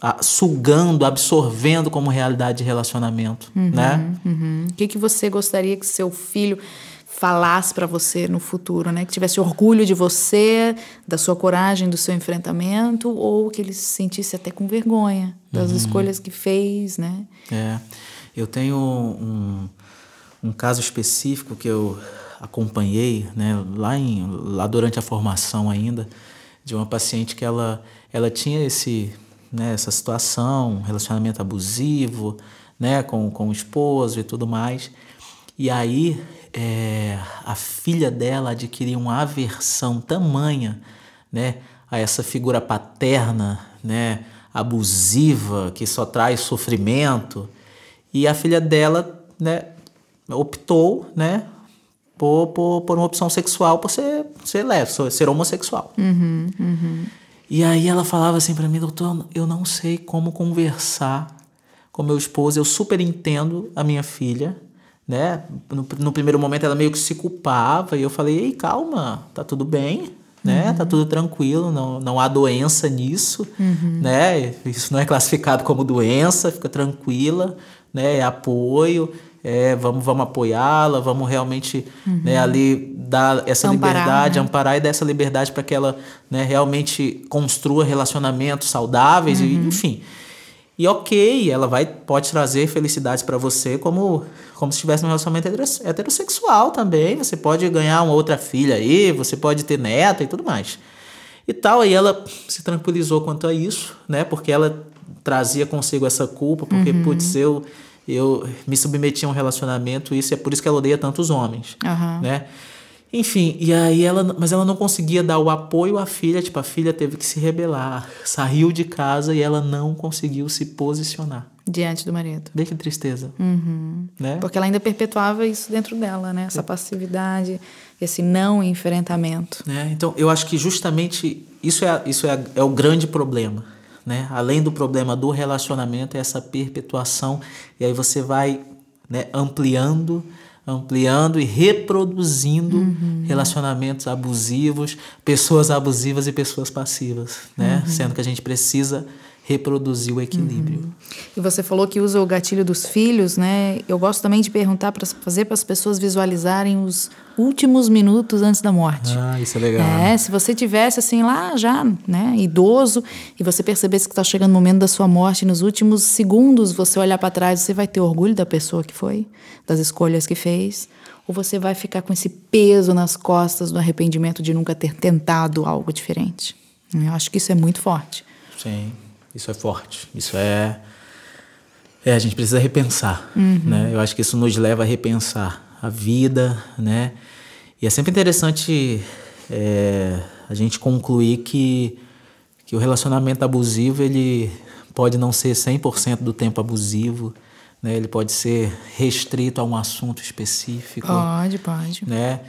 a- sugando, absorvendo como realidade de relacionamento. Né? Uhum. O que, que você gostaria que seu filho falasse para você no futuro, né? Que tivesse orgulho de você, da sua coragem, do seu enfrentamento, ou que ele se sentisse até com vergonha das uhum. escolhas que fez, né? É. Eu tenho um, um caso específico que eu acompanhei, né, lá, em, lá durante a formação ainda, de uma paciente que ela, ela tinha esse, né, essa situação, relacionamento abusivo, né, com, com o esposo e tudo mais. E aí é, a filha dela adquiriu uma aversão tamanha, né, a essa figura paterna, né, abusiva que só traz sofrimento e a filha dela, né, optou, né, por, por, por uma opção sexual, por ser, ser lésbica, ser homossexual. Uhum, uhum. E aí ela falava assim para mim, doutor, eu não sei como conversar com meu esposo, eu super entendo a minha filha, né? No, no primeiro momento ela meio que se culpava e eu falei, ei, calma, tá tudo bem, né? Uhum. Tá tudo tranquilo, não, não há doença nisso, uhum. né? Isso não é classificado como doença, fica tranquila, né? É apoio, é, vamos, vamos apoiá-la, vamos realmente uhum. né, ali dar essa amparar, liberdade, né? amparar e dar essa liberdade para que ela né, realmente construa relacionamentos saudáveis, e, uhum. enfim. E ok, ela vai pode trazer felicidades para você como como se estivesse num relacionamento heterossexual também. Você pode ganhar uma outra filha aí, você pode ter neta e tudo mais. E tal, aí ela se tranquilizou quanto a isso, né? Porque ela trazia consigo essa culpa, porque, uhum. putz, eu, eu me submeti a um relacionamento, isso é por isso que ela odeia tantos homens, uhum. né? Enfim, e aí ela, mas ela não conseguia dar o apoio à filha, tipo, a filha teve que se rebelar, saiu de casa e ela não conseguiu se posicionar. Diante do marido. Vê que tristeza. Uhum. Né? Porque ela ainda perpetuava isso dentro dela, né? Essa passividade, esse não enfrentamento. É, então, eu acho que justamente isso é, isso é, é o grande problema. Né? Além do problema do relacionamento, é essa perpetuação. E aí você vai né, ampliando ampliando e reproduzindo uhum. relacionamentos abusivos, pessoas abusivas e pessoas passivas, né? Uhum. Sendo que a gente precisa reproduzir o equilíbrio. Uhum. E você falou que usa o gatilho dos filhos, né? Eu gosto também de perguntar para fazer para as pessoas visualizarem os últimos minutos antes da morte. Ah, isso é legal. É, se você tivesse assim lá já, né, idoso, e você percebesse que está chegando o momento da sua morte, nos últimos segundos você olhar para trás, você vai ter orgulho da pessoa que foi, das escolhas que fez, ou você vai ficar com esse peso nas costas do arrependimento de nunca ter tentado algo diferente. Eu acho que isso é muito forte. Sim, isso é forte. Isso é é, a gente precisa repensar, uhum. né? Eu acho que isso nos leva a repensar a vida, né? E é sempre interessante é, a gente concluir que, que o relacionamento abusivo ele pode não ser 100% do tempo abusivo, né? Ele pode ser restrito a um assunto específico. Pode, pode. Né?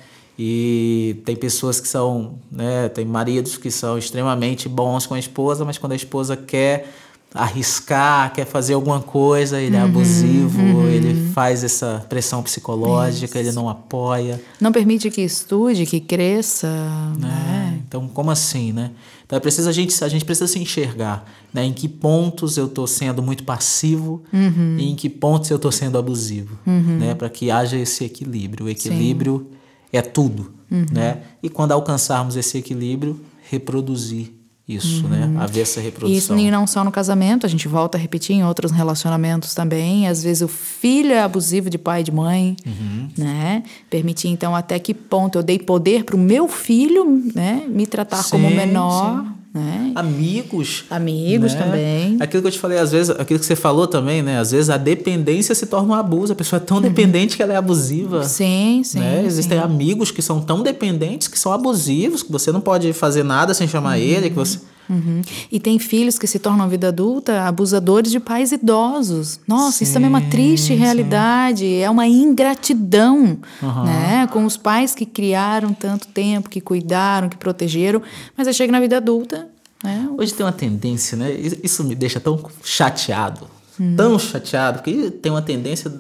E tem pessoas que são, né, tem maridos que são extremamente bons com a esposa, mas quando a esposa quer arriscar, quer fazer alguma coisa, ele é uhum, é abusivo, uhum. ele faz essa pressão psicológica, Isso. ele não apoia. Não permite que estude, que cresça. É, né? Então, como assim, né? Então, é preciso a gente, a gente precisa se enxergar, né? Em que pontos eu estou sendo muito passivo uhum. e em que pontos eu estou sendo abusivo, uhum. né? Para que haja esse equilíbrio. O equilíbrio Sim. É tudo, uhum. né? E quando alcançarmos esse equilíbrio, reproduzir isso, né? uhum. né? Haver essa reprodução. Isso não só no casamento, a gente volta a repetir em outros relacionamentos também. Às vezes o filho é abusivo de pai e de mãe, uhum. né? Permitir então até que ponto eu dei poder para o meu filho, né? Me tratar sim, como menor. Sim. Né? Amigos. Amigos né? também. Aquilo que eu te falei, às vezes, aquilo que você falou também, né? Às vezes a dependência se torna um abuso. A pessoa é tão uhum. dependente que ela é abusiva. Sim, sim. Né? Existem sim. amigos que são tão dependentes que são abusivos, que você não pode fazer nada sem chamar uhum. ele, que você. Uhum. E tem filhos que se tornam vida adulta abusadores de pais idosos. Nossa, sim, isso também é uma triste realidade, sim. é uma ingratidão uhum. né? com os pais que criaram tanto tempo, que cuidaram, que protegeram, mas aí chega na vida adulta. Né? Hoje tem uma tendência, né? Isso me deixa tão chateado, uhum. tão chateado, porque tem uma tendência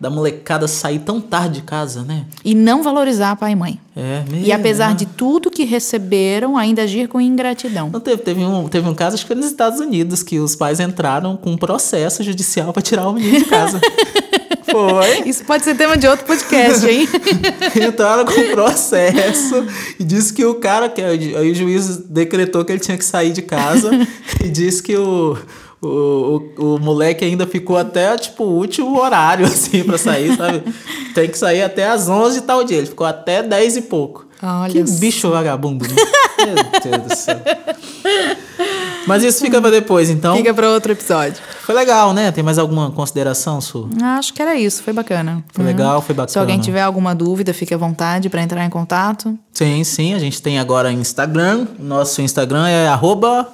da molecada sair tão tarde de casa, né? E não valorizar pai e mãe. É, mesmo, E apesar né? de tudo que receberam, ainda agir com ingratidão. Não teve, teve, um, teve um caso, acho que foi nos Estados Unidos, que os pais entraram com um processo judicial para tirar o menino de casa. Foi. Isso pode ser tema de outro podcast, hein? Entraram com processo e disse que o cara, que aí o juiz decretou que ele tinha que sair de casa e disse que o, o, o, o moleque ainda ficou até, tipo, o último horário, assim, pra sair, sabe? Tem que sair até às 11 e tal dia. Ele ficou até 10 e pouco. Olha que só. bicho vagabundo, né? Meu Deus do céu. Mas isso fica pra depois, então. Fica para outro episódio. Foi legal, né? Tem mais alguma consideração, Su? Acho que era isso, foi bacana. Foi legal, foi bacana. Se alguém tiver alguma dúvida, fique à vontade para entrar em contato. Sim, sim. A gente tem agora Instagram. Nosso Instagram é arroba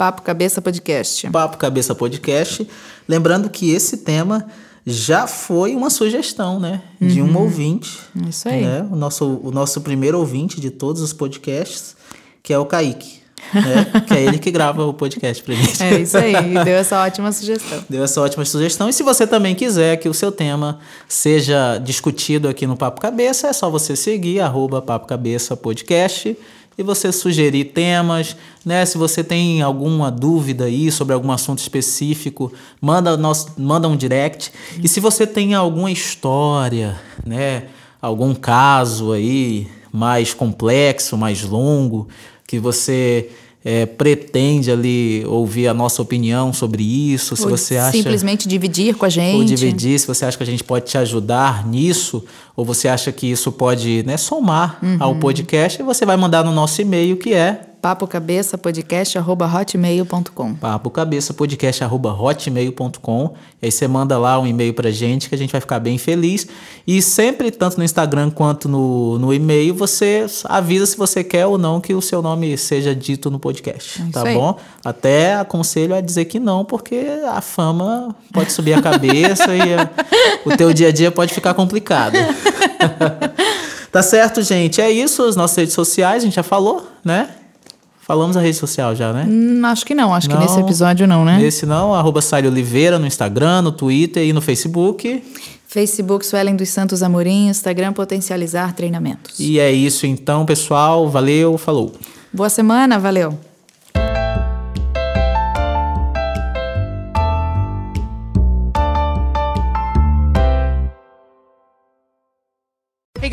Papo Cabeça Podcast. Papo Cabeça Podcast. Lembrando que esse tema já foi uma sugestão, né? De um ouvinte. Isso aí. né? O, nosso, o nosso primeiro ouvinte de todos os podcasts, que é o Kaique. né? que é ele que grava o podcast pra gente. É isso aí, deu essa ótima sugestão. Deu essa ótima sugestão. E se você também quiser que o seu tema seja discutido aqui no Papo Cabeça, é só você seguir arroba Papo Cabeça Podcast e você sugerir temas, né? Se você tem alguma dúvida aí sobre algum assunto específico, manda, nós, manda um direct. E se você tem alguma história, né? Algum caso aí mais complexo, mais longo, que você é, pretende ali ouvir a nossa opinião sobre isso, se Ou você acha simplesmente dividir com a gente. ou dividir, se você acha que a gente pode te ajudar nisso, ou você acha que isso pode né, somar ao podcast, você vai mandar no nosso e-mail que é papocabeçapodcast.hotmail.com papocabeçapodcast.hotmail.com e aí você manda lá um e-mail pra gente que a gente vai ficar bem feliz. E sempre, tanto no Instagram quanto no, no e-mail, você avisa se você quer ou não que o seu nome seja dito no podcast, É tá aí. bom? Até aconselho a dizer que não, porque a fama pode subir a cabeça e o teu dia a dia pode ficar complicado. tá certo, gente? É isso, as nossas redes sociais, a gente já falou, né? Falamos a rede social já, né? Hum, acho que não, acho que Não. nesse episódio não, né? Esse não, arroba Oliveira no Instagram, no Twitter e no Facebook. Facebook Suelen dos Santos Amorim, Instagram Potencializar Treinamentos. E é isso então, pessoal. Valeu, falou. Boa semana, valeu!